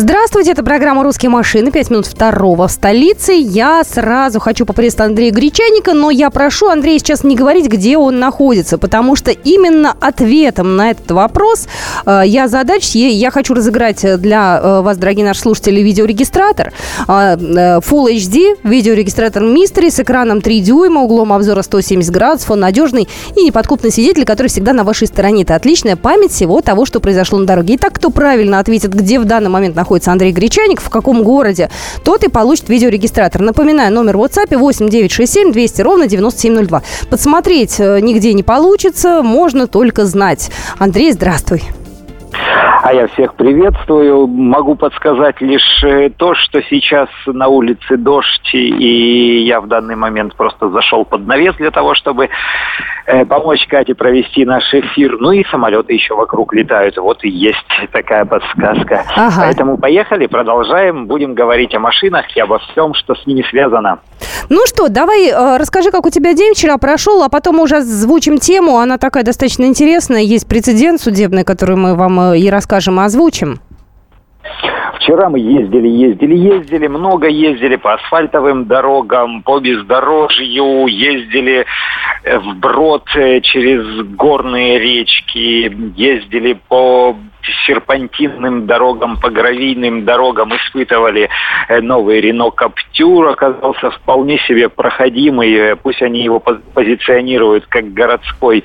Здравствуйте, это программа «Русские машины», 5 минут второго в столице. Я сразу хочу поприветствовать Андрея Гречаника, но я прошу Андрея сейчас не говорить, где он находится, потому что именно ответом на этот вопрос э, я задач, я хочу разыграть для э, вас, дорогие наши слушатели, видеорегистратор э, э Full HD, видеорегистратор Mystery с экраном 3 дюйма, углом обзора 170 градусов, он надежный и неподкупный свидетель, который всегда на вашей стороне. Это отличная память всего того, что произошло на дороге. Итак, кто правильно ответит, где в данный момент находится Андрей Гречаник, в каком городе, тот и получит видеорегистратор. Напоминаю, номер в WhatsApp 8967 200 ровно 9702. Подсмотреть э, нигде не получится, можно только знать. Андрей, здравствуй. А я всех приветствую. Могу подсказать лишь э, то, что сейчас на улице дождь, и я в данный момент просто зашел под навес для того, чтобы э, помочь Кате провести наш эфир. Ну и самолеты еще вокруг летают. Вот и есть такая подсказка. Ага. Поэтому поехали, продолжаем. Будем говорить о машинах и обо всем, что с ними связано. Ну что, давай э, расскажи, как у тебя день вчера прошел, а потом уже озвучим тему. Она такая достаточно интересная. Есть прецедент судебный, который мы вам и расскажем скажем, озвучим? Вчера мы ездили, ездили, ездили, много ездили по асфальтовым дорогам, по бездорожью, ездили э, вброд э, через горные речки, ездили по серпантинным дорогам, по гравийным дорогам испытывали э, новый Рено Каптюр, оказался вполне себе проходимый, пусть они его позиционируют как городской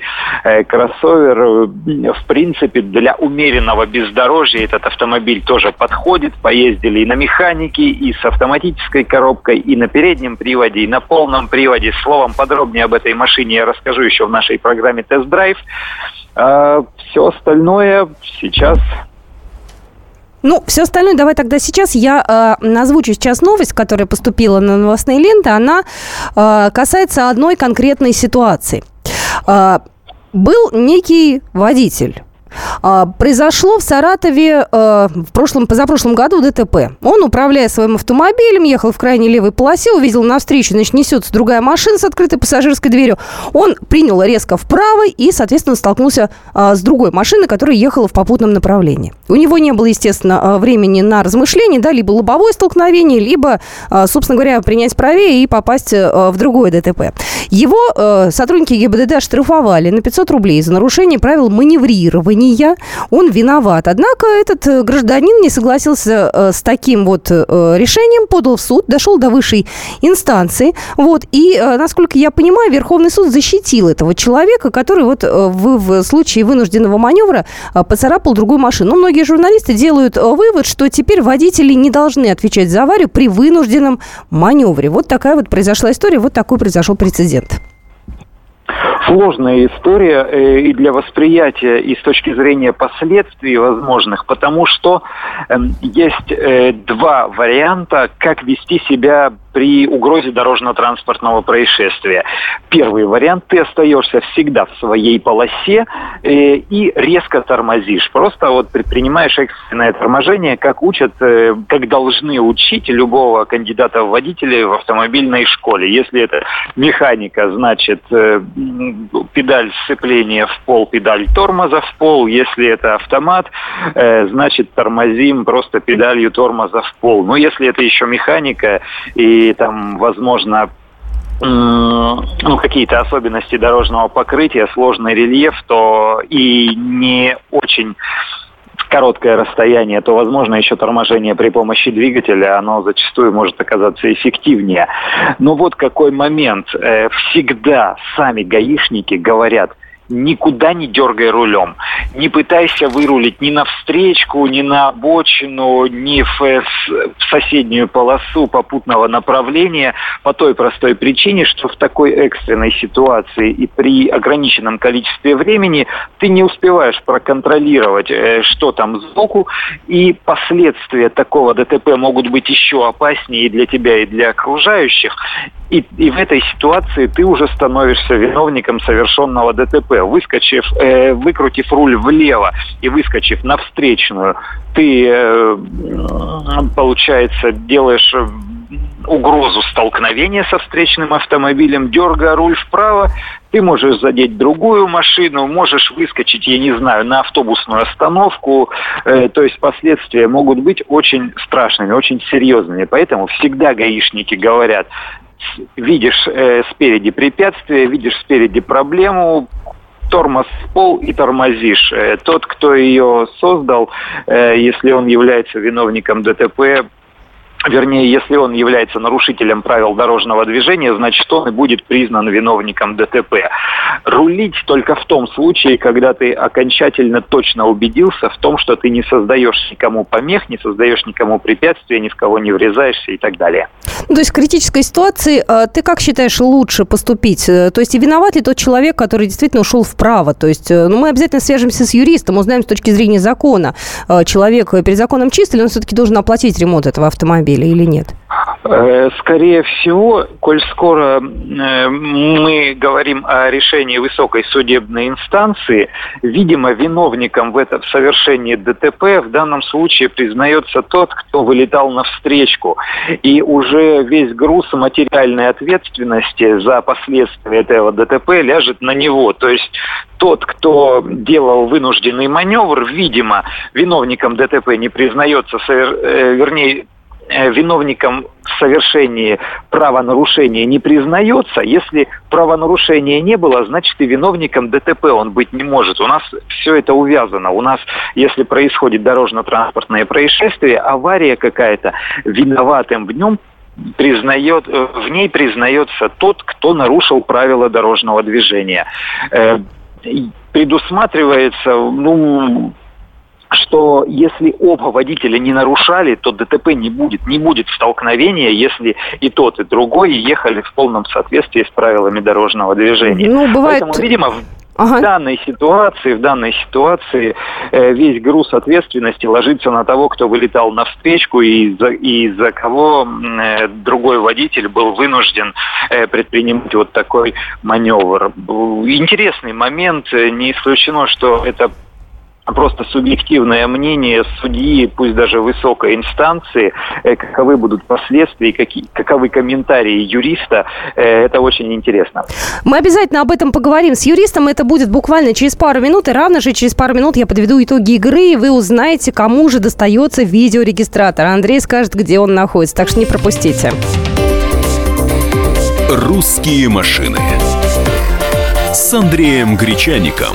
кроссовер, в принципе для умеренного бездорожья этот автомобиль тоже подходит, поездили и на механике, и с автоматической коробкой, и на переднем приводе, и на полном приводе. Словом, подробнее об этой машине я расскажу еще в нашей программе «Тест-драйв». А все остальное сейчас ну, все остальное давай тогда сейчас. Я э, озвучу сейчас новость, которая поступила на новостные ленты. Она э, касается одной конкретной ситуации. Э, был некий водитель произошло в Саратове э, в прошлом, позапрошлом году ДТП. Он, управляя своим автомобилем, ехал в крайней левой полосе, увидел навстречу, значит, несется другая машина с открытой пассажирской дверью. Он принял резко вправо и, соответственно, столкнулся а, с другой машиной, которая ехала в попутном направлении. У него не было, естественно, а, времени на размышления, да, либо лобовое столкновение, либо, собственно говоря, принять правее и попасть э, в другое ДТП. Его э, сотрудники ГИБДД оштрафовали на 500 рублей за нарушение правил маневрирования решения, он виноват. Однако этот э, гражданин не согласился э, с таким вот э, решением, подал в суд, дошел до высшей инстанции. Вот, и, насколько я понимаю, Верховный суд защитил этого человека, который вот в, в случае вынужденного маневра поцарапал другую машину. Но многие журналисты делают вывод, что теперь водители не должны отвечать за аварию при вынужденном маневре. Вот такая вот произошла история, вот такой произошел прецедент сложная история э, и для восприятия, и с точки зрения последствий возможных, потому что э, есть э, два варианта, как вести себя при угрозе дорожно-транспортного происшествия. Первый вариант, ты остаешься всегда в своей полосе э, и резко тормозишь. Просто вот предпринимаешь экстренное торможение, как учат, э, как должны учить любого кандидата в водители в автомобильной школе. Если это механика, значит э, педаль сцепления в пол, педаль тормоза в пол. Если это автомат, э, значит тормозим просто педалью тормоза в пол. Но если это еще механика и там, возможно, ну, какие-то особенности дорожного покрытия, сложный рельеф, то и не очень короткое расстояние, то, возможно, еще торможение при помощи двигателя, оно зачастую может оказаться эффективнее. Но вот какой момент. Э, всегда сами гаишники говорят – никуда не дергай рулем. Не пытайся вырулить ни на встречку, ни на обочину, ни в, э, в соседнюю полосу попутного направления по той простой причине, что в такой экстренной ситуации и при ограниченном количестве времени ты не успеваешь проконтролировать, э, что там сбоку, и последствия такого ДТП могут быть еще опаснее и для тебя, и для окружающих. И, и в этой ситуации ты уже становишься виновником совершенного ДТП. Выскочив, э, выкрутив руль влево и выскочив на встречную, ты, э, получается, делаешь угрозу столкновения со встречным автомобилем, дергая руль вправо, ты можешь задеть другую машину, можешь выскочить, я не знаю, на автобусную остановку. Э, то есть последствия могут быть очень страшными, очень серьезными. Поэтому всегда гаишники говорят, видишь э, спереди препятствие, видишь спереди проблему, тормоз в пол и тормозишь. Э, тот, кто ее создал, э, если он является виновником ДТП, вернее, если он является нарушителем правил дорожного движения, значит, он и будет признан виновником ДТП. Рулить только в том случае, когда ты окончательно точно убедился в том, что ты не создаешь никому помех, не создаешь никому препятствия, ни в кого не врезаешься и так далее. То есть в критической ситуации э, ты как считаешь лучше поступить? Э, то есть и виноват ли тот человек, который действительно ушел вправо? То есть э, ну, мы обязательно свяжемся с юристом, узнаем с точки зрения закона, человек перед законом чист или он все-таки должен оплатить ремонт этого автомобиля или нет? Э, скорее всего, коль скоро э, мы говорим о решении высокой судебной инстанции, видимо, виновником в этом совершении ДТП в данном случае признается тот, кто вылетал на встречку. И уже весь груз материальной ответственности за последствия этого ДТП ляжет на него. То есть тот, кто делал вынужденный маневр, видимо, виновником ДТП не признается, э, вернее, виновником в совершении правонарушения не признается. Если правонарушения не было, значит и виновником ДТП он быть не может. У нас все это увязано. У нас, если происходит дорожно-транспортное происшествие, авария какая-то, виноватым в нем признает, э, в ней признается тот, кто нарушил правила дорожного движения. Э, предусматривается, ну, что если оба водителя не нарушали, то ДТП не будет. Не будет столкновения, если и тот, и другой ехали в полном соответствии с правилами дорожного движения. Ну, бывает... Поэтому, видимо, Ага. В данной ситуации, в данной ситуации э, весь груз ответственности ложится на того, кто вылетал на встречку и за, и за кого э, другой водитель был вынужден э, предпринимать вот такой маневр. Интересный момент. Не исключено, что это просто субъективное мнение судьи, пусть даже высокой инстанции, э, каковы будут последствия, какие, каковы комментарии юриста, э, это очень интересно. Мы обязательно об этом поговорим с юристом, это будет буквально через пару минут, и равно же через пару минут я подведу итоги игры, и вы узнаете, кому же достается видеорегистратор. Андрей скажет, где он находится, так что не пропустите. «Русские машины» с Андреем Гречаником.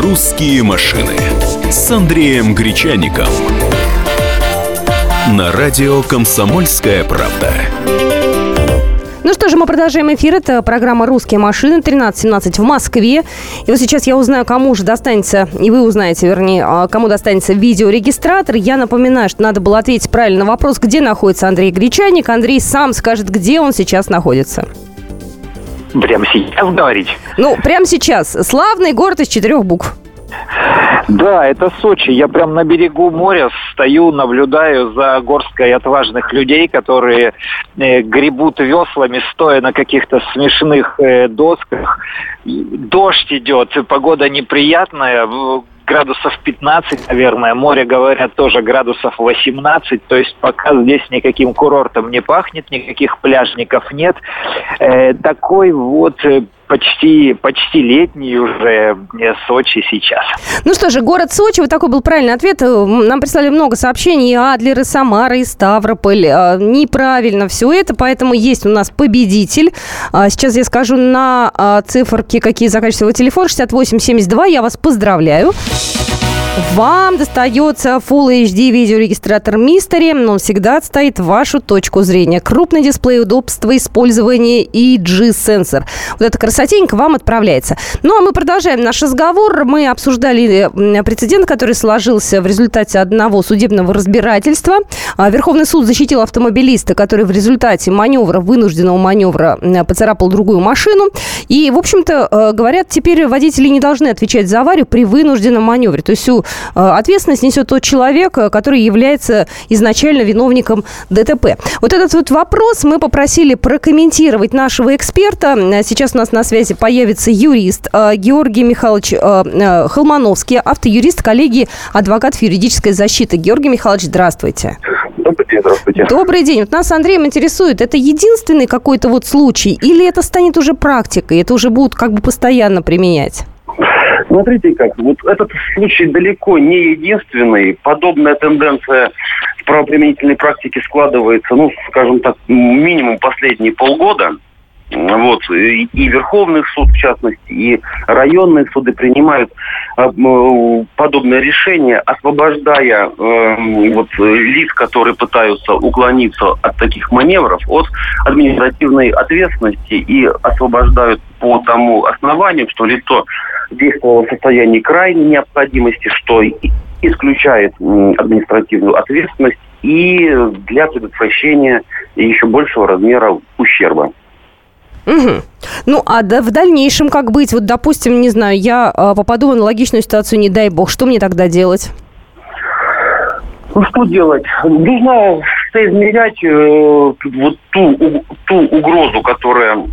«Русские машины» с Андреем Гречаником. На радио «Комсомольская правда». Ну что же, мы продолжаем эфир. Это программа «Русские машины» 13.17 в Москве. И вот сейчас я узнаю, кому же достанется, и вы узнаете, вернее, а, кому достанется видеорегистратор. Я напоминаю, что надо было ответить правильно на вопрос, где находится Андрей Гречаник. Андрей сам скажет, где он сейчас находится. Прямо сейчас говорить? Ну, прямо сейчас. Славный город из четырех букв. Да, это Сочи. Я прям на берегу моря стою, наблюдаю за горской отважных людей, которые э, гребут веслами, стоя на каких-то смешных э, досках. Дождь идет, погода неприятная градусов 15, наверное. Море, говорят, тоже градусов 18. То есть пока здесь никаким курортом не пахнет, никаких пляжников нет. Э, такой вот э, почти, почти летний уже Сочи сейчас. Ну что же, город Сочи, вот такой был правильный ответ. Нам прислали много сообщений, и Адлер, и Самара, и Ставрополь. А, неправильно все это, поэтому есть у нас победитель. Сейчас я скажу на циферке, какие заканчиваются его телефон. 6872, я вас поздравляю. Вам достается Full HD видеорегистратор Mystery. Он всегда отстоит вашу точку зрения. Крупный дисплей, удобство использования и G-сенсор. Вот эта красотенька вам отправляется. Ну, а мы продолжаем наш разговор. Мы обсуждали прецедент, который сложился в результате одного судебного разбирательства. А, Верховный суд защитил автомобилиста, который в результате маневра, вынужденного маневра, поцарапал другую машину. И, в общем-то, э, говорят, теперь водители не должны отвечать за аварию при вынужденном маневре. То есть Э, ответственность несет тот человек, э, который является изначально виновником ДТП. Вот этот вот вопрос мы попросили прокомментировать нашего эксперта. Сейчас у нас на связи появится юрист э, Георгий Михайлович Холмановский, автоюрист коллегии адвокатов юридической защиты. Георгий Михайлович, здравствуйте. Добрый день, здравствуйте. Добрый день. Вот нас Андреем интересует, это единственный какой-то вот случай или это станет уже практикой, это уже будут как бы постоянно применять? Смотрите как, вот этот случай далеко не единственный. Подобная тенденция в правоприменительной практике складывается, ну, скажем так, минимум последние полгода. Вот. И, и Верховный суд, в частности, и районные суды принимают э, подобное решение, освобождая э, вот, лиц, которые пытаются уклониться от таких маневров, от административной ответственности и освобождают по тому основанию, что лицо действовало в состоянии крайней необходимости, что исключает административную ответственность и для предотвращения еще большего размера ущерба. Угу. Ну, а да, в дальнейшем как быть? Вот, допустим, не знаю, я э, попаду в аналогичную ситуацию, не дай бог, что мне тогда делать? Ну, что делать? Нужно соизмерять э, вот ту, ту угрозу, которая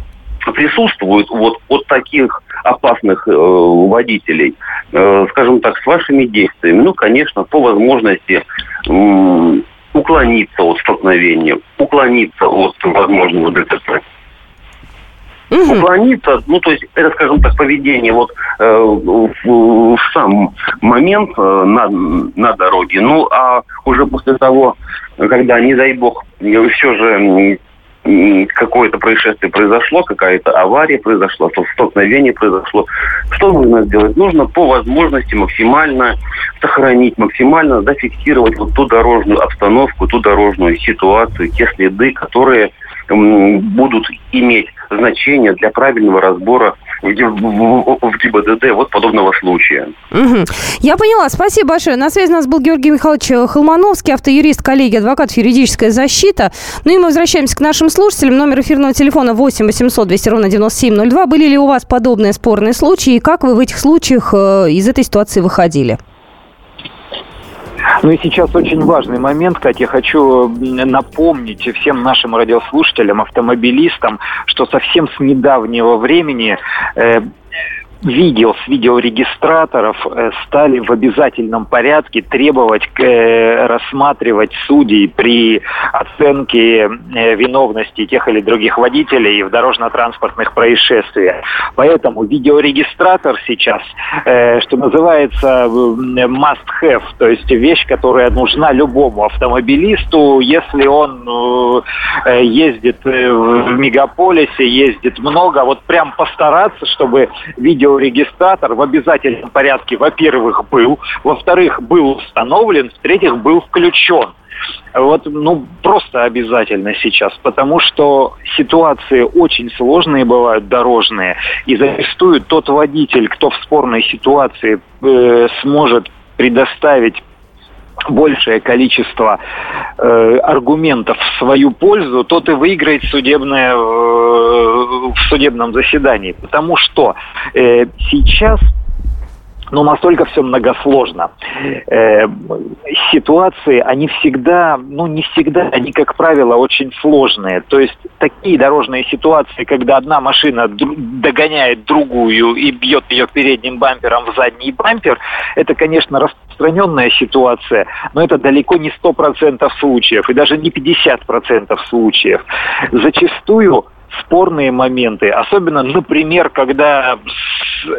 присутствует вот от таких опасных э, водителей, э, скажем так, с вашими действиями. Ну, конечно, по возможности э, уклониться от столкновения, уклониться от возможного ДТП. Угу. Уклониться, ну, то есть, это, скажем так, поведение вот э, в, в сам момент э, на, на дороге. Ну, а уже после того, когда, не дай бог, все же какое-то происшествие произошло, какая-то авария произошла, столкновение произошло. Что нужно сделать? Нужно по возможности максимально сохранить, максимально зафиксировать вот ту дорожную обстановку, ту дорожную ситуацию, те следы, которые будут иметь значение для правильного разбора в, в, в ГИБДД вот подобного случая. Угу. Я поняла. Спасибо большое. На связи у нас был Георгий Михайлович Холмановский, автоюрист, коллеги, адвокат, юридическая защита. Ну и мы возвращаемся к нашим слушателям. Номер эфирного телефона 8 800 200 ровно 9702. Были ли у вас подобные спорные случаи? И как вы в этих случаях э, из этой ситуации выходили? Ну и сейчас очень важный момент, Катя, я хочу напомнить всем нашим радиослушателям, автомобилистам, что совсем с недавнего времени э, видео с видеорегистраторов э, стали в обязательном порядке требовать э, рассматривать судей при оценке э, виновности тех или других водителей в дорожно-транспортных происшествиях. Поэтому видеорегистратор сейчас, что называется, must have, то есть вещь, которая нужна любому автомобилисту, если он ездит в мегаполисе, ездит много, вот прям постараться, чтобы видео видеорегистратор в обязательном порядке, во-первых, был, во-вторых, был установлен, в-третьих, был включен. Вот, ну, просто обязательно сейчас, потому что ситуации очень сложные бывают, дорожные, и зачастую тот водитель, кто в спорной ситуации э, сможет предоставить большее количество э, аргументов в свою пользу, тот и выиграет судебное, э, в судебном заседании. Потому что э, сейчас но настолько все многосложно. Э, ситуации, они всегда, ну не всегда, они, как правило, очень сложные. То есть такие дорожные ситуации, когда одна машина догоняет другую и бьет ее передним бампером в задний бампер, это, конечно, распространенная ситуация, но это далеко не 100% случаев и даже не 50% случаев. Зачастую спорные моменты, особенно, например, когда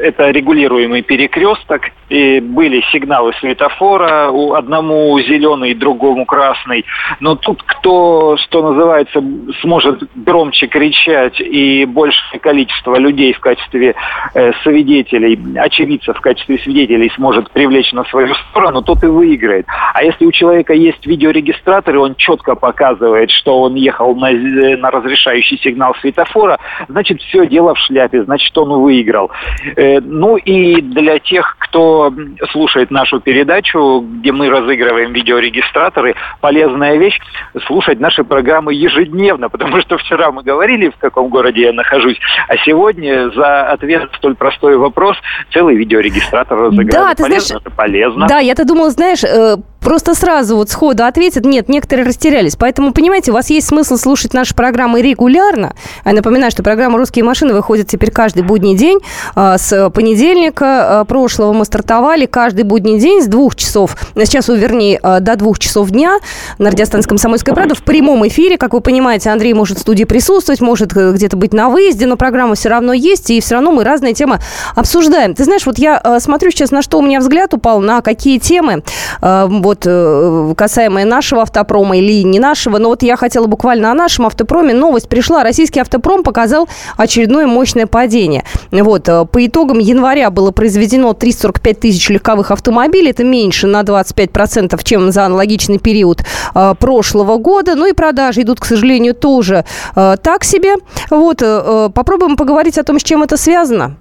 это регулируемый перекресток, и были сигналы светофора, у одному зеленый, другому красный, но тут кто, что называется, сможет громче кричать и большее количество людей в качестве э, свидетелей, очевидцев в качестве свидетелей сможет привлечь на свою сторону, тот и выиграет. А если у человека есть видеорегистратор, и он четко показывает, что он ехал на, на разрешающий сигнал светофора, значит, все дело в шляпе, значит, он выиграл. Э, ну и для тех, кто слушает нашу передачу, где мы разыгрываем видеорегистраторы, полезная вещь слушать наши программы ежедневно, потому что вчера мы говорили, в каком городе я нахожусь, а сегодня за ответ на столь простой вопрос целый видеорегистратор разыграли. Да, ты полезно, знаешь, это полезно. Да, я-то думала, знаешь, э, просто сразу вот сходу ответят. Нет, некоторые растерялись. Поэтому, понимаете, у вас есть смысл слушать наши программы регулярно. Я напоминаю, что программа «Русские машины» выходит теперь каждый будний день. А, с понедельника а, прошлого мы стартовали каждый будний день с двух часов, сейчас, вернее, а, до двух часов дня на радиостанции «Комсомольская правда» в прямом эфире. Как вы понимаете, Андрей может в студии присутствовать, может э, где-то быть на выезде, но программа все равно есть, и все равно мы разные темы обсуждаем. Ты знаешь, вот я смотрю сейчас, на что у меня взгляд упал, на какие темы вот э, касаемое нашего автопрома или не нашего, но вот я хотела буквально о нашем автопроме. Новость пришла. Российский автопром показал очередное мощное падение. Вот, э, по итогам января было произведено 345 тысяч легковых автомобилей. Это меньше на 25%, чем за аналогичный период э, прошлого года. Ну и продажи идут, к сожалению, тоже так себе. Вот, попробуем поговорить о том, с чем это связано.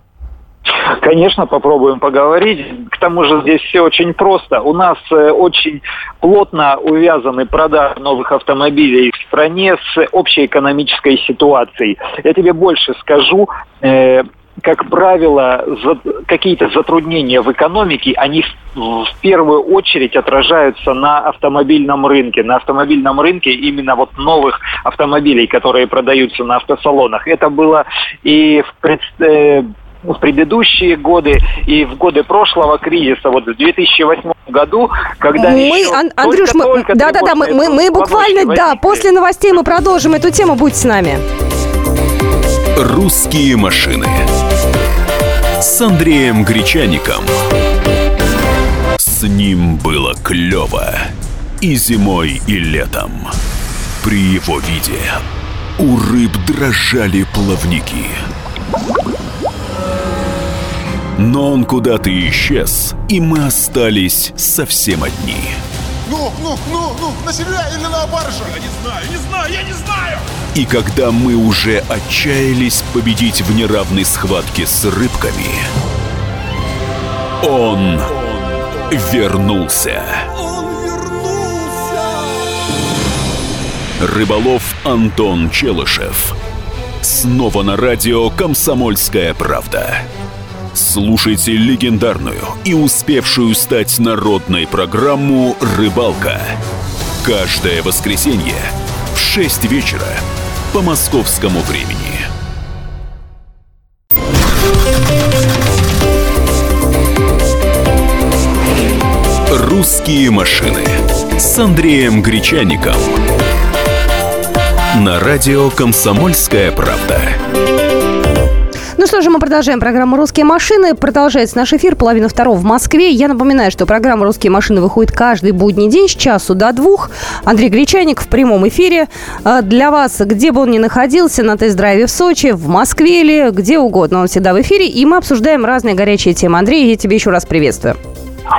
Конечно, попробуем поговорить. К тому же здесь все очень просто. У нас э, очень плотно увязаны продажи новых автомобилей в стране с общей экономической ситуацией. Я тебе больше скажу. Э, как правило, за, какие-то затруднения в экономике, они в, в первую очередь отражаются на автомобильном рынке. На автомобильном рынке именно вот новых автомобилей, которые продаются на автосалонах. Это было и в пред, э, в предыдущие годы и в годы прошлого кризиса, вот в 2008 году, когда мы, еще Ан- Андрюш, только, мы, только да, да, да, мы, мы, мы буквально, возникли. да, после новостей мы продолжим эту тему, будьте с нами. Русские машины с Андреем Гречаником. С ним было клево и зимой, и летом. При его виде у рыб дрожали плавники. Но он куда-то исчез, и мы остались совсем одни. Ну, ну, ну, ну, на себя или на баржу? Я не знаю, не знаю, я не знаю! И когда мы уже отчаялись победить в неравной схватке с рыбками, он вернулся. Он вернулся! Рыболов Антон Челышев. Снова на радио «Комсомольская правда». Слушайте легендарную и успевшую стать народной программу «Рыбалка». Каждое воскресенье в 6 вечера по московскому времени. «Русские машины» с Андреем Гречаником. На радио «Комсомольская правда». Ну что же, мы продолжаем программу «Русские машины». Продолжается наш эфир, половина второго в Москве. Я напоминаю, что программа «Русские машины» выходит каждый будний день с часу до двух. Андрей Гречаник в прямом эфире. А для вас, где бы он ни находился, на тест-драйве в Сочи, в Москве или где угодно, он всегда в эфире. И мы обсуждаем разные горячие темы. Андрей, я тебе еще раз приветствую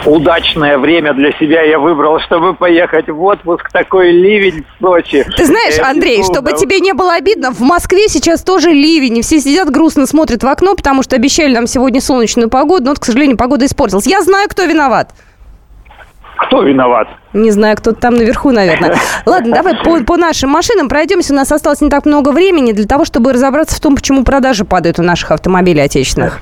удачное время для себя я выбрал, чтобы поехать в отпуск. Такой ливень в Сочи. Ты знаешь, Андрей, чтобы тебе не было обидно, в Москве сейчас тоже ливень. И все сидят грустно смотрят в окно, потому что обещали нам сегодня солнечную погоду. Но, вот, к сожалению, погода испортилась. Я знаю, кто виноват. Кто виноват? Не знаю, кто-то там наверху, наверное. Ладно, давай по, по нашим машинам пройдемся. У нас осталось не так много времени для того, чтобы разобраться в том, почему продажи падают у наших автомобилей отечественных.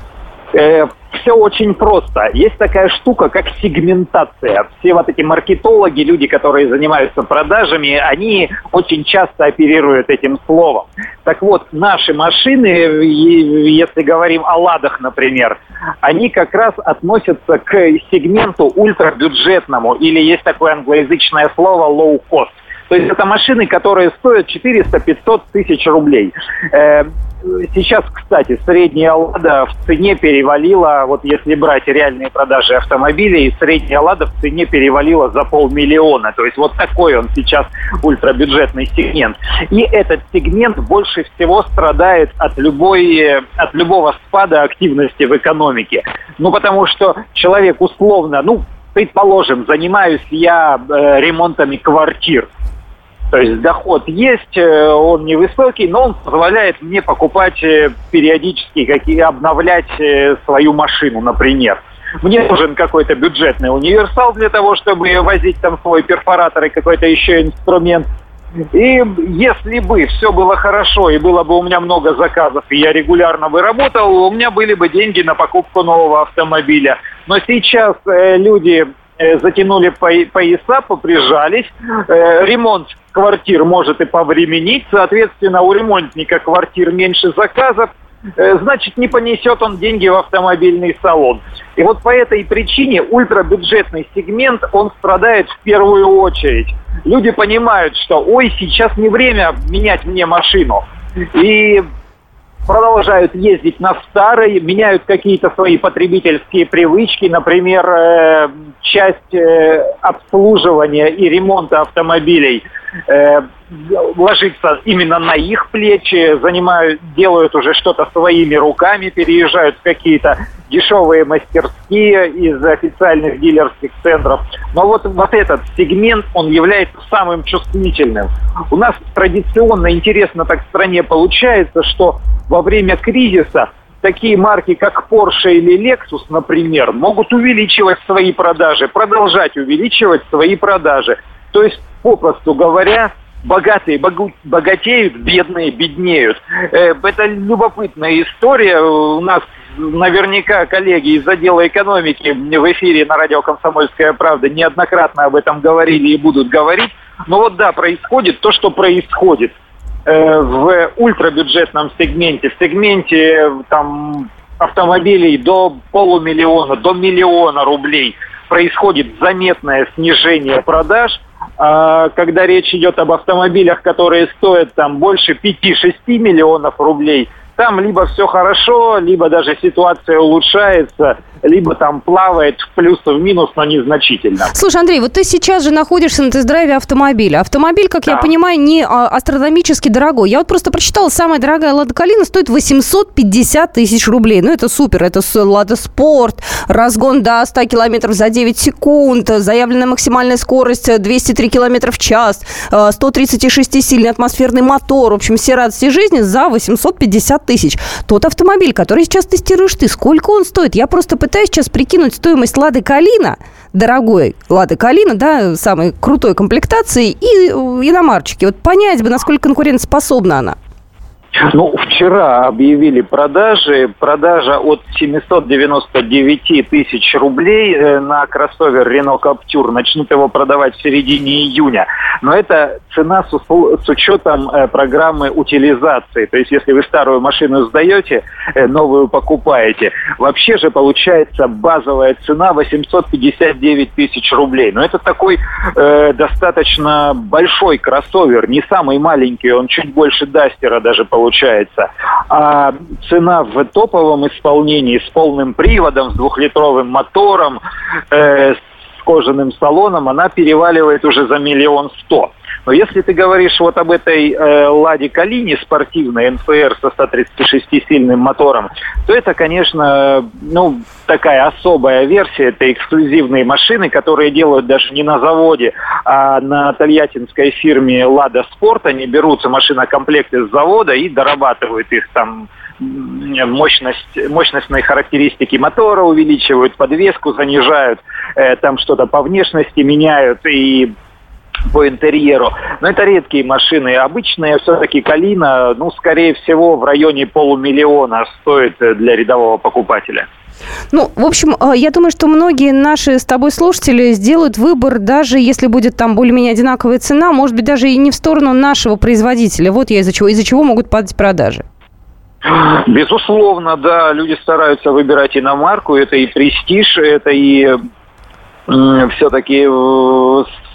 Все очень просто. Есть такая штука, как сегментация. Все вот эти маркетологи, люди, которые занимаются продажами, они очень часто оперируют этим словом. Так вот, наши машины, если говорим о ладах, например, они как раз относятся к сегменту ультрабюджетному, или есть такое англоязычное слово low cost. То есть это машины, которые стоят 400-500 тысяч рублей. Э, сейчас, кстати, средняя «Лада» в цене перевалила, вот если брать реальные продажи автомобилей, средняя «Лада» в цене перевалила за полмиллиона. То есть вот такой он сейчас ультрабюджетный сегмент. И этот сегмент больше всего страдает от, любой, от любого спада активности в экономике. Ну, потому что человек условно, ну, предположим, занимаюсь я э, ремонтами квартир. То есть доход есть, э, он невысокий, но он позволяет мне покупать э, периодически, какие, обновлять э, свою машину, например. Мне нужен какой-то бюджетный универсал для того, чтобы возить там свой перфоратор и какой-то еще инструмент. И если бы все было хорошо, и было бы у меня много заказов, и я регулярно бы работал, у меня были бы деньги на покупку нового автомобиля. Но сейчас э, люди э, затянули пояса, поприжались, э, ремонт квартир может и повременить, соответственно, у ремонтника квартир меньше заказов, э, значит, не понесет он деньги в автомобильный салон. И вот по этой причине ультрабюджетный сегмент, он страдает в первую очередь. Люди понимают, что, ой, сейчас не время менять мне машину. И продолжают ездить на старой, меняют какие-то свои потребительские привычки, например, э, часть э, обслуживания и ремонта автомобилей ложится именно на их плечи, занимают, делают уже что-то своими руками, переезжают в какие-то дешевые мастерские из официальных дилерских центров. Но вот, вот этот сегмент, он является самым чувствительным. У нас традиционно интересно так в стране получается, что во время кризиса такие марки, как Porsche или Lexus, например, могут увеличивать свои продажи, продолжать увеличивать свои продажи. То есть, попросту говоря, богатые богатеют, бедные беднеют. Э, это любопытная история. У нас наверняка коллеги из отдела экономики в эфире на радио «Комсомольская правда» неоднократно об этом говорили и будут говорить. Но вот да, происходит то, что происходит э, в ультрабюджетном сегменте, в сегменте там автомобилей до полумиллиона, до миллиона рублей происходит заметное снижение продаж – когда речь идет об автомобилях, которые стоят там больше 5-6 миллионов рублей, там либо все хорошо, либо даже ситуация улучшается, либо там плавает в плюс и в минус, но незначительно. Слушай, Андрей, вот ты сейчас же находишься на тест-драйве автомобиля. Автомобиль, как да. я понимаю, не а, астрономически дорогой. Я вот просто прочитала, самая дорогая Лада Калина стоит 850 тысяч рублей. Ну, это супер, это Лада Спорт, разгон до 100 километров за 9 секунд, заявленная максимальная скорость 203 километра в час, 136-сильный атмосферный мотор. В общем, все радости жизни за 850 тысяч. Тот автомобиль, который сейчас тестируешь ты, сколько он стоит? Я просто пытаюсь сейчас прикинуть стоимость Лады Калина, дорогой Лады Калина, да, самой крутой комплектации, и иномарчики. Вот понять бы, насколько конкурентоспособна она. Ну, вчера объявили продажи. Продажа от 799 тысяч рублей э, на кроссовер Renault Captur. Начнут его продавать в середине июня. Но это цена с, с учетом э, программы утилизации. То есть, если вы старую машину сдаете, э, новую покупаете. Вообще же получается базовая цена 859 тысяч рублей. Но это такой э, достаточно большой кроссовер, не самый маленький. Он чуть больше Дастера даже получается получается. А цена в топовом исполнении с полным приводом, с двухлитровым мотором, э, с кожаным салоном, она переваливает уже за миллион сто. Но если ты говоришь вот об этой э, Ладе Калине спортивной НФР со 136-сильным мотором, то это, конечно, ну, такая особая версия. Это эксклюзивные машины, которые делают даже не на заводе, а на тольяттинской фирме Лада Спорт. Они берутся машинокомплекты с завода и дорабатывают их там мощность, мощностные характеристики мотора увеличивают, подвеску занижают, э, там что-то по внешности меняют и по интерьеру. Но это редкие машины. Обычные все-таки Калина, ну, скорее всего, в районе полумиллиона стоит для рядового покупателя. Ну, в общем, э, я думаю, что многие наши с тобой слушатели сделают выбор, даже если будет там более-менее одинаковая цена, может быть, даже и не в сторону нашего производителя. Вот я из-за чего, из-за чего могут падать продажи. Безусловно, да, люди стараются выбирать иномарку, это и престиж, это и все-таки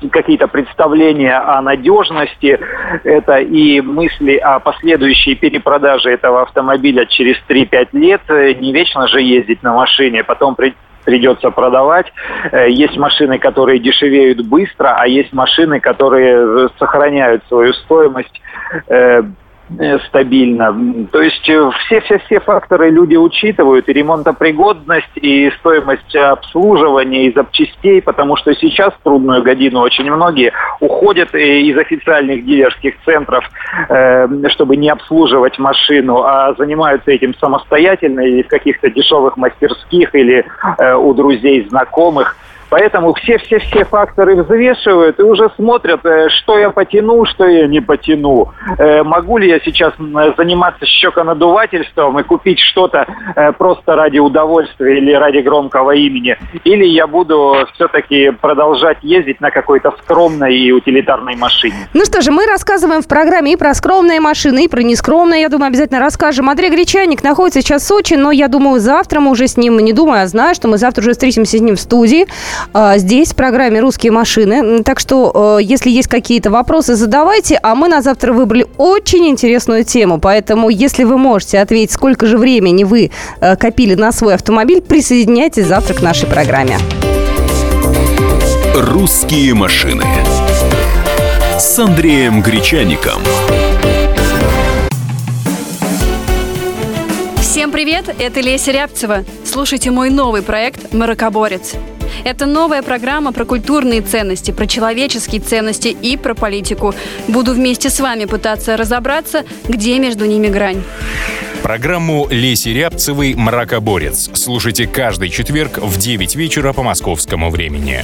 какие-то представления о надежности, это и мысли о последующей перепродаже этого автомобиля через 3-5 лет. Не вечно же ездить на машине, потом при придется продавать. Э, есть машины, которые дешевеют быстро, а есть машины, которые сохраняют свою стоимость э, Э, стабильно. То есть все-все-все э, факторы люди учитывают, и ремонтопригодность, и стоимость обслуживания, и запчастей, потому что сейчас в трудную годину очень многие уходят э, из официальных дилерских центров, чтобы не обслуживать машину, а занимаются этим самостоятельно или в каких-то дешевых мастерских, или у друзей, знакомых. Поэтому все-все-все факторы взвешивают и уже смотрят, э, что я потяну, что я не потяну. Э, могу ли я сейчас заниматься щеконадувательством и купить что-то э, просто ради удовольствия или ради громкого имени? Или я буду все-таки продолжать ездить на какой-то скромной и утилитарной машине? Ну что же, мы рассказываем в программе и про скромные машины, и про нескромные. Я думаю, обязательно расскажем. Андрей Гречаник находится сейчас в Сочи, но я думаю, завтра мы уже с ним, не думаю, а знаю, что мы завтра уже встретимся с ним в студии. А, здесь, в программе «Русские машины». Так что, э, если есть какие-то вопросы, задавайте. А мы на завтра выбрали очень интересную тему. Поэтому, если вы можете ответить, сколько же времени вы э, копили на свой автомобиль, присоединяйтесь завтра к нашей программе. «Русские машины» с Андреем Гречаником. Всем привет, это Леся Рябцева. Слушайте мой новый проект «Маракоборец». Это новая программа про культурные ценности, про человеческие ценности и про политику. Буду вместе с вами пытаться разобраться, где между ними грань. Программу Леси Рябцевой «Мракоборец» слушайте каждый четверг в 9 вечера по московскому времени.